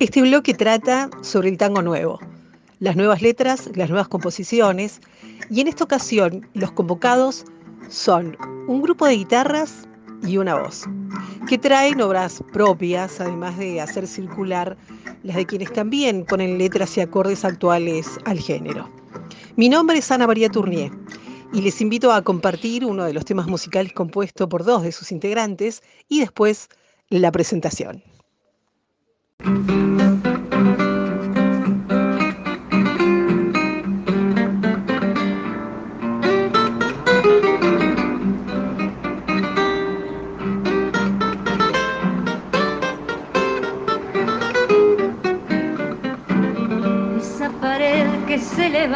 Este bloque trata sobre el tango nuevo, las nuevas letras, las nuevas composiciones, y en esta ocasión los convocados son un grupo de guitarras y una voz, que traen obras propias, además de hacer circular las de quienes también ponen letras y acordes actuales al género. Mi nombre es Ana María Tournier y les invito a compartir uno de los temas musicales compuesto por dos de sus integrantes y después la presentación.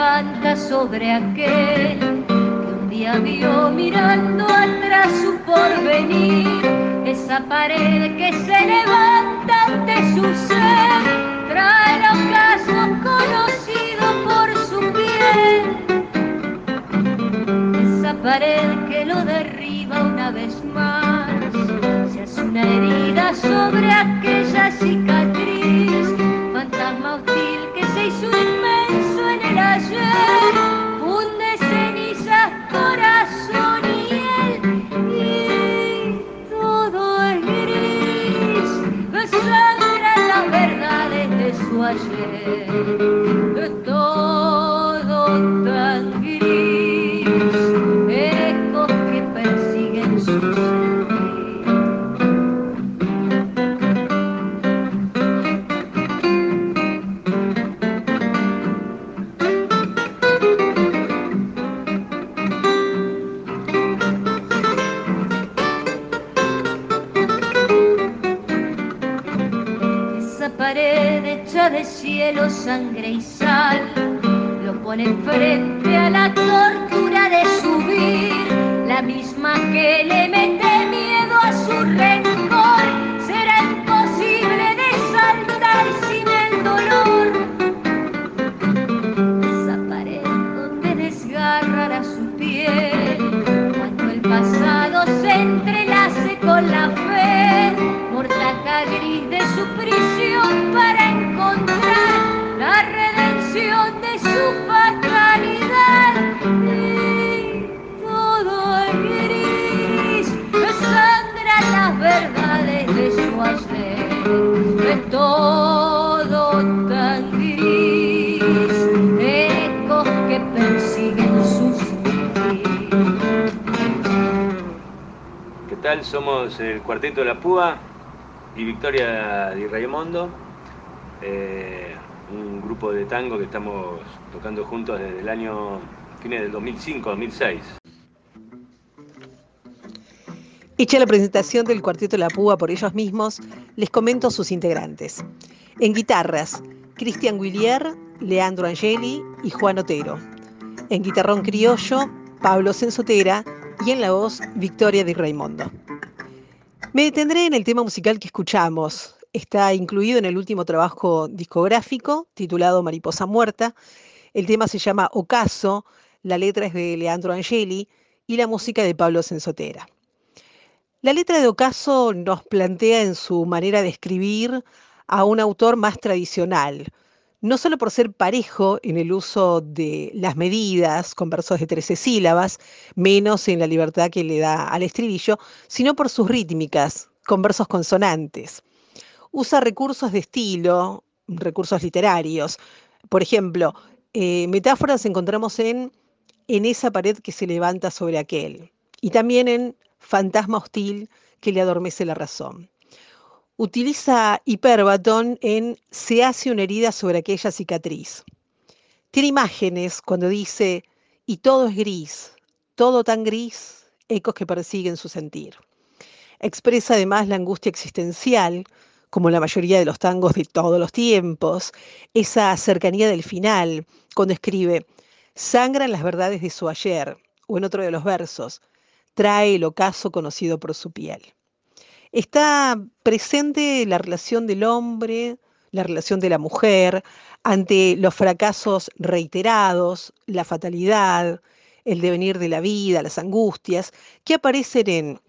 Levanta sobre aquel que un día vio mirando atrás su porvenir. Esa pared que se levanta ante su ser trae el ocaso conocido por su piel. Esa pared que lo derriba una vez más se hace una herida sobre aquella cicatriz, ayer, funde cenizas, corazón y él, y todo es gris, desangra las verdades de su ayer, de cielo, sangre y sal, lo pone frente a la tortura de subir, la misma que le mete miedo a su rencor, Somos el Cuarteto de la Púa y Victoria Di Raimondo. Eh, un grupo de tango que estamos tocando juntos desde el año fines del 2005-2006. Hecha la presentación del Cuarteto La Púa por ellos mismos, les comento sus integrantes. En guitarras, Cristian Guillier, Leandro Angeli y Juan Otero. En guitarrón criollo, Pablo Sensotera y en la voz, Victoria Di Raimondo. Me detendré en el tema musical que escuchamos, Está incluido en el último trabajo discográfico titulado Mariposa Muerta. El tema se llama Ocaso, la letra es de Leandro Angeli y la música de Pablo Sensotera. La letra de Ocaso nos plantea en su manera de escribir a un autor más tradicional, no solo por ser parejo en el uso de las medidas con versos de 13 sílabas, menos en la libertad que le da al estribillo, sino por sus rítmicas, con versos consonantes usa recursos de estilo, recursos literarios. Por ejemplo, eh, metáforas encontramos en en esa pared que se levanta sobre aquel y también en fantasma hostil que le adormece la razón. Utiliza hiperbatón en se hace una herida sobre aquella cicatriz. Tiene imágenes cuando dice y todo es gris, todo tan gris, ecos que persiguen su sentir. Expresa además la angustia existencial como la mayoría de los tangos de todos los tiempos, esa cercanía del final, cuando escribe, sangran las verdades de su ayer, o en otro de los versos, trae el ocaso conocido por su piel. Está presente la relación del hombre, la relación de la mujer, ante los fracasos reiterados, la fatalidad, el devenir de la vida, las angustias, que aparecen en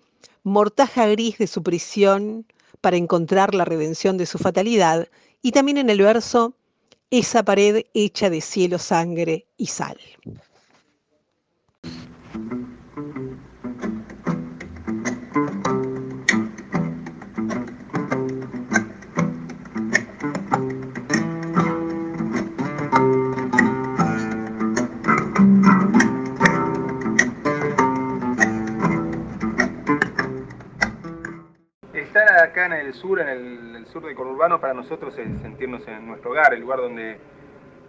Mortaja Gris de su prisión, para encontrar la redención de su fatalidad y también en el verso Esa pared hecha de cielo, sangre y sal. En el sur, en el, sur de conurbano, para nosotros es sentirnos en nuestro hogar, el lugar donde,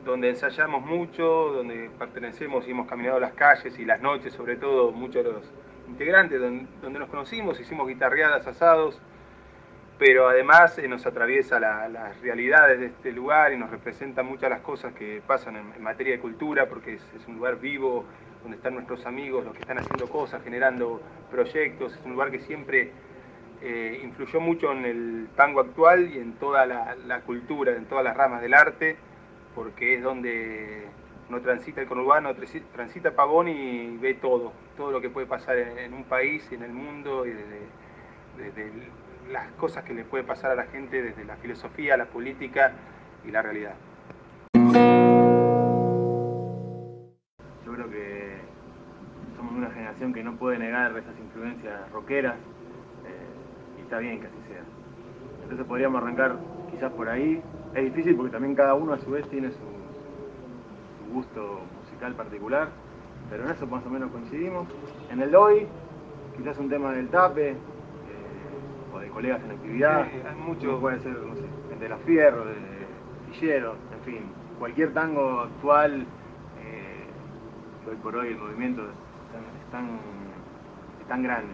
donde ensayamos mucho, donde pertenecemos y hemos caminado las calles y las noches, sobre todo muchos de los integrantes, donde, nos conocimos, hicimos guitarreadas, asados, pero además eh, nos atraviesa las realidades de este lugar y nos representa muchas las cosas que pasan en, materia de cultura, porque es un lugar vivo, donde están nuestros amigos, los que están haciendo cosas, generando proyectos, es un lugar que siempre eh, influyó mucho en el tango actual y en toda la, cultura, en todas las ramas del arte, porque es donde no transita el conurbano, transita Pavón y ve todo, todo lo que puede pasar en, un país en el mundo, y desde, las cosas que le puede pasar a la gente, desde la filosofía, la política y la realidad. Yo creo que somos una generación que no puede negar esas influencias rockeras está bien que así sea. Entonces podríamos arrancar quizás por ahí. Es difícil porque también cada uno a su vez tiene su, gusto musical particular, pero en eso más o menos coincidimos. En el hoy, quizás un tema del tape, eh, o de colegas en actividad. hay mucho. Puede ser, no sé, de la fierro, de Villero, en fin, cualquier tango actual, eh, que hoy por hoy el movimiento es tan, es tan grande.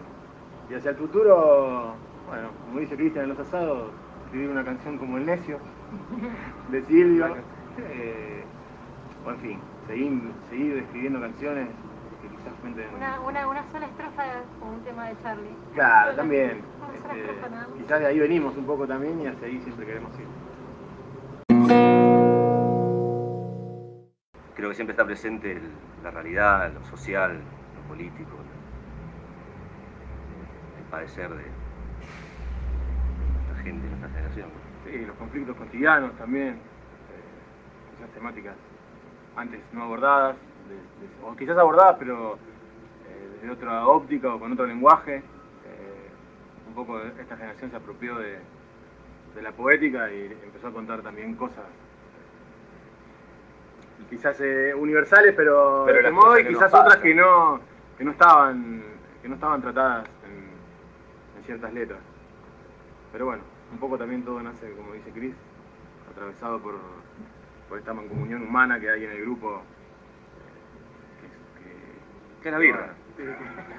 Y hacia el futuro bueno, como dice Cristian en los asados, escribir una canción como El Necio, de Silvio, eh, o en fin, seguir, escribiendo canciones que quizás cuenten... Una, una, una sola estrofa como un tema de Charlie. Claro, también. Este, quizás de ahí venimos un poco también y hacia ahí siempre queremos ir. Creo que siempre está presente la realidad, lo social, lo político, el padecer de, gente de nuestra generación. Sí, los conflictos cotidianos también, eh, esas temáticas antes no abordadas, o quizás abordadas, pero eh, desde otra óptica o con otro lenguaje. Eh, un poco esta generación se apropió de, la poética y empezó a contar también cosas quizás universales, pero, pero de modo y quizás otras que no, que no estaban que no estaban tratadas en ciertas letras. Pero bueno, un poco también todo nace, como dice Cris, atravesado por, por esta mancomunión humana que hay en el grupo, que, es la birra.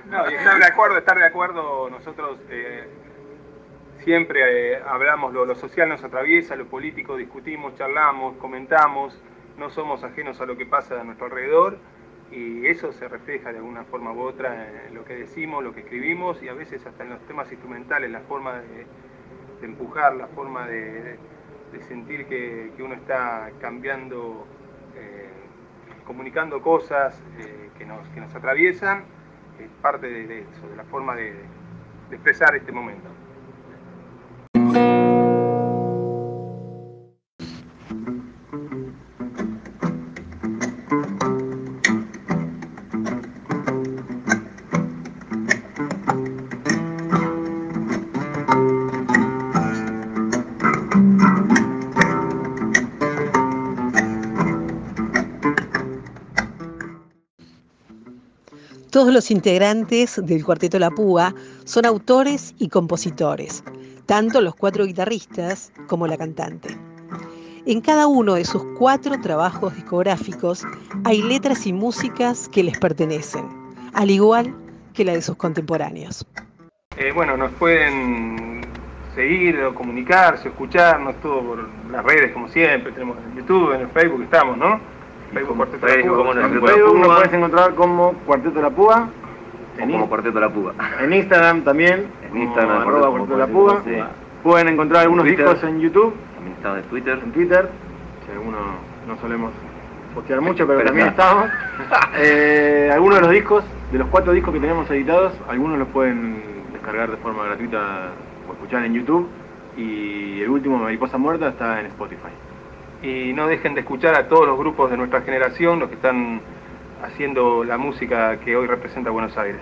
No, y estar de acuerdo, estar de acuerdo, nosotros eh, siempre eh, hablamos, lo, lo social nos atraviesa, lo político discutimos, charlamos, comentamos, no somos ajenos a lo que pasa a nuestro alrededor y eso se refleja de alguna forma u otra en lo que decimos, lo que escribimos y a veces hasta en los temas instrumentales, la forma de de empujar, la forma de, sentir que, uno está cambiando, eh, comunicando cosas eh, que, nos, que nos atraviesan, es parte de, eso, de la forma de expresar este momento. Todos los integrantes del Cuarteto La Púa son autores y compositores, tanto los cuatro guitarristas como la cantante. En cada uno de sus cuatro trabajos discográficos hay letras y músicas que les pertenecen, al igual que la de sus contemporáneos. Eh, bueno, nos pueden seguir o comunicarse, escucharnos, todo por las redes como siempre, tenemos en YouTube, en el Facebook estamos, ¿no? Facebook Cuarteto La Púa. En Facebook nos puedes encontrar como Cuarteto La Púa. como Cuarteto La Púa. En Instagram también. En Instagram, arroba Cuarteto La Púa. Pueden encontrar algunos discos en YouTube. También estamos en Twitter. En Twitter. Si algunos no solemos postear mucho, pero, también estamos. eh, algunos de los discos, de los cuatro discos que tenemos editados, algunos los pueden descargar de forma gratuita o escuchar en YouTube. Y el último, Mariposa Muerta, está en Spotify. Y no dejen de escuchar a todos los grupos de nuestra generación, los que están haciendo la música que hoy representa Buenos Aires.